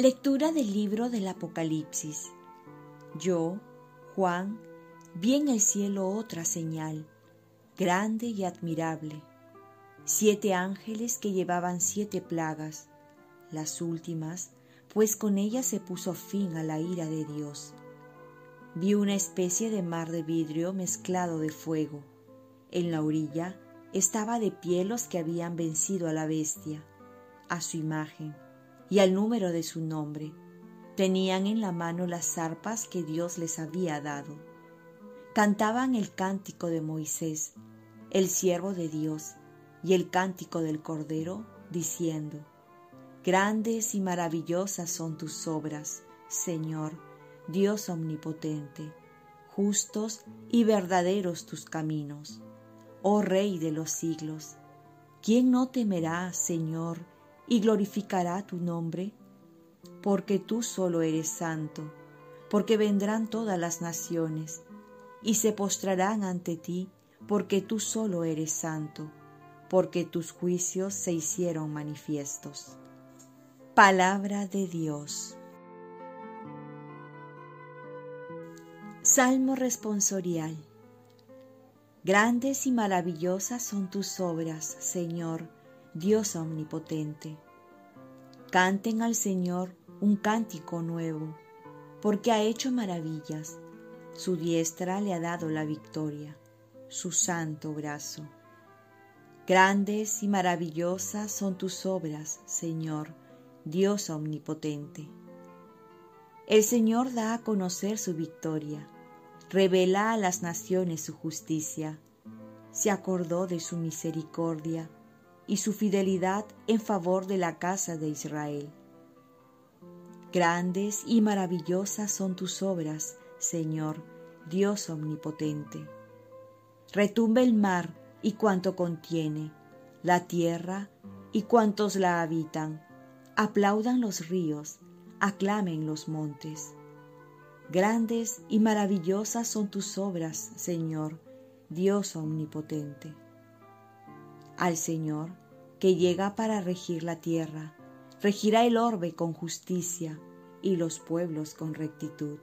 Lectura del libro del Apocalipsis. Yo, Juan, vi en el cielo otra señal, grande y admirable. Siete ángeles que llevaban siete plagas, las últimas, pues con ellas se puso fin a la ira de Dios. Vi una especie de mar de vidrio mezclado de fuego. En la orilla estaba de pie los que habían vencido a la bestia, a su imagen y al número de su nombre. Tenían en la mano las arpas que Dios les había dado. Cantaban el cántico de Moisés, el siervo de Dios, y el cántico del Cordero, diciendo, Grandes y maravillosas son tus obras, Señor, Dios omnipotente, justos y verdaderos tus caminos, oh Rey de los siglos. ¿Quién no temerá, Señor, y glorificará tu nombre, porque tú solo eres santo, porque vendrán todas las naciones y se postrarán ante ti, porque tú solo eres santo, porque tus juicios se hicieron manifiestos. Palabra de Dios. Salmo responsorial. Grandes y maravillosas son tus obras, Señor, Dios omnipotente. Canten al Señor un cántico nuevo, porque ha hecho maravillas. Su diestra le ha dado la victoria, su santo brazo. Grandes y maravillosas son tus obras, Señor, Dios omnipotente. El Señor da a conocer su victoria, revela a las naciones su justicia, se acordó de su misericordia y su fidelidad en favor de la casa de Israel. Grandes y maravillosas son tus obras, Señor, Dios omnipotente. Retumbe el mar y cuanto contiene, la tierra y cuantos la habitan. Aplaudan los ríos, aclamen los montes. Grandes y maravillosas son tus obras, Señor, Dios omnipotente. Al Señor, que llega para regir la tierra, regirá el orbe con justicia y los pueblos con rectitud.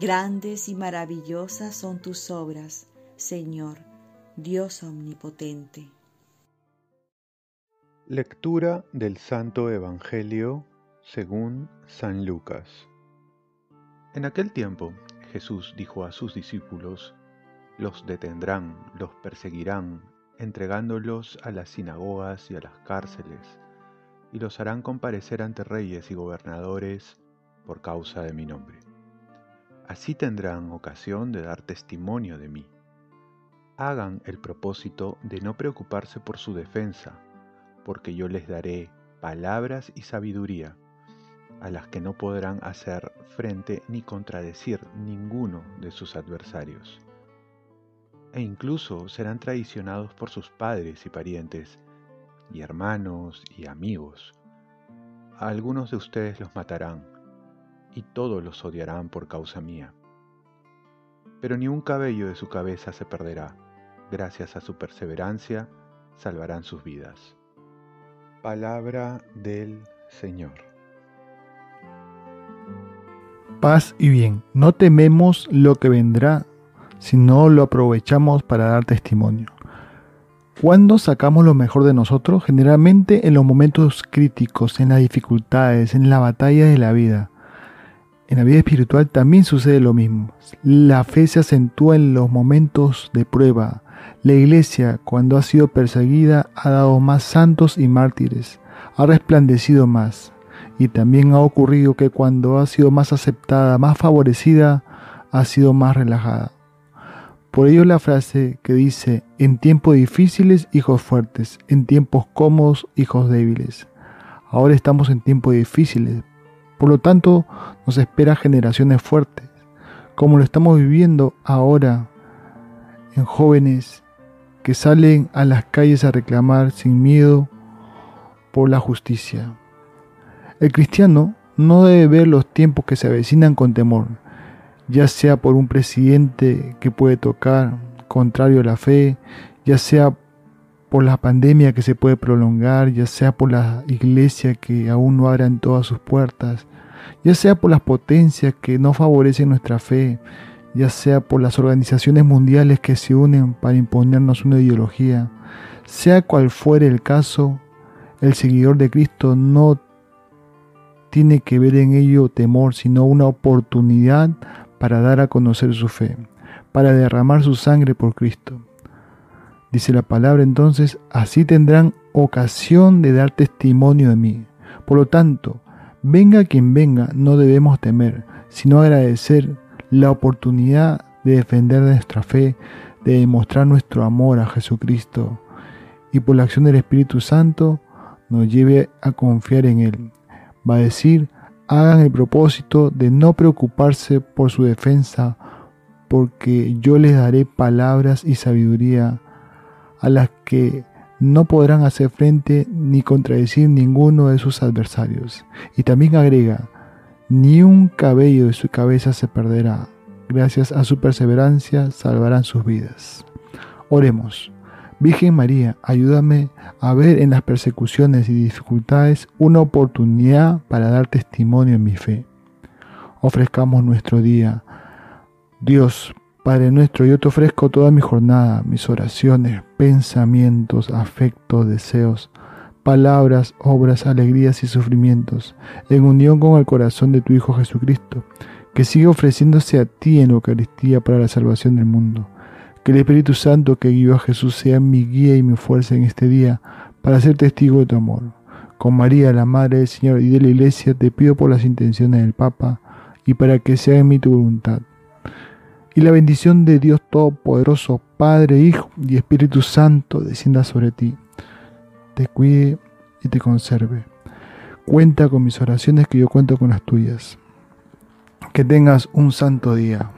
Grandes y maravillosas son tus obras, Señor, Dios omnipotente. Lectura del Santo Evangelio según San Lucas. En aquel tiempo Jesús dijo a sus discípulos, los detendrán, los perseguirán, entregándolos a las sinagogas y a las cárceles, y los harán comparecer ante reyes y gobernadores por causa de mi nombre. Así tendrán ocasión de dar testimonio de mí. Hagan el propósito de no preocuparse por su defensa, porque yo les daré palabras y sabiduría, a las que no podrán hacer frente ni contradecir ninguno de sus adversarios e incluso serán traicionados por sus padres y parientes, y hermanos y amigos. A algunos de ustedes los matarán, y todos los odiarán por causa mía. Pero ni un cabello de su cabeza se perderá, gracias a su perseverancia salvarán sus vidas. Palabra del Señor. Paz y bien, no tememos lo que vendrá si no lo aprovechamos para dar testimonio. ¿Cuándo sacamos lo mejor de nosotros? Generalmente en los momentos críticos, en las dificultades, en la batalla de la vida. En la vida espiritual también sucede lo mismo. La fe se acentúa en los momentos de prueba. La iglesia, cuando ha sido perseguida, ha dado más santos y mártires, ha resplandecido más. Y también ha ocurrido que cuando ha sido más aceptada, más favorecida, ha sido más relajada. Por ello la frase que dice, en tiempos difíciles, hijos fuertes, en tiempos cómodos, hijos débiles. Ahora estamos en tiempos difíciles, por lo tanto nos espera generaciones fuertes, como lo estamos viviendo ahora en jóvenes que salen a las calles a reclamar sin miedo por la justicia. El cristiano no debe ver los tiempos que se avecinan con temor, ya sea por un presidente que puede tocar contrario a la fe, ya sea por la pandemia que se puede prolongar, ya sea por la iglesia que aún no abran todas sus puertas, ya sea por las potencias que no favorecen nuestra fe, ya sea por las organizaciones mundiales que se unen para imponernos una ideología, sea cual fuere el caso, el seguidor de Cristo no tiene que ver en ello temor, sino una oportunidad para dar a conocer su fe, para derramar su sangre por Cristo. Dice la palabra entonces, así tendrán ocasión de dar testimonio de mí. Por lo tanto, venga quien venga, no debemos temer, sino agradecer la oportunidad de defender nuestra fe, de demostrar nuestro amor a Jesucristo y por la acción del Espíritu Santo nos lleve a confiar en Él. Va a decir, hagan el propósito de no preocuparse por su defensa, porque yo les daré palabras y sabiduría a las que no podrán hacer frente ni contradecir ninguno de sus adversarios. Y también agrega, ni un cabello de su cabeza se perderá. Gracias a su perseverancia salvarán sus vidas. Oremos. Virgen María, ayúdame a ver en las persecuciones y dificultades una oportunidad para dar testimonio en mi fe. Ofrezcamos nuestro día. Dios, Padre nuestro, yo te ofrezco toda mi jornada, mis oraciones, pensamientos, afectos, deseos palabras, obras, alegrías y sufrimientos, en unión con el corazón de tu Hijo Jesucristo, que sigue ofreciéndose a ti en la Eucaristía para la salvación del mundo. Que el Espíritu Santo que guió a Jesús sea mi guía y mi fuerza en este día para ser testigo de tu amor. Con María, la Madre del Señor y de la Iglesia, te pido por las intenciones del Papa y para que sea en mí tu voluntad. Y la bendición de Dios Todopoderoso, Padre, Hijo y Espíritu Santo, descienda sobre ti te cuide y te conserve. Cuenta con mis oraciones que yo cuento con las tuyas. Que tengas un santo día.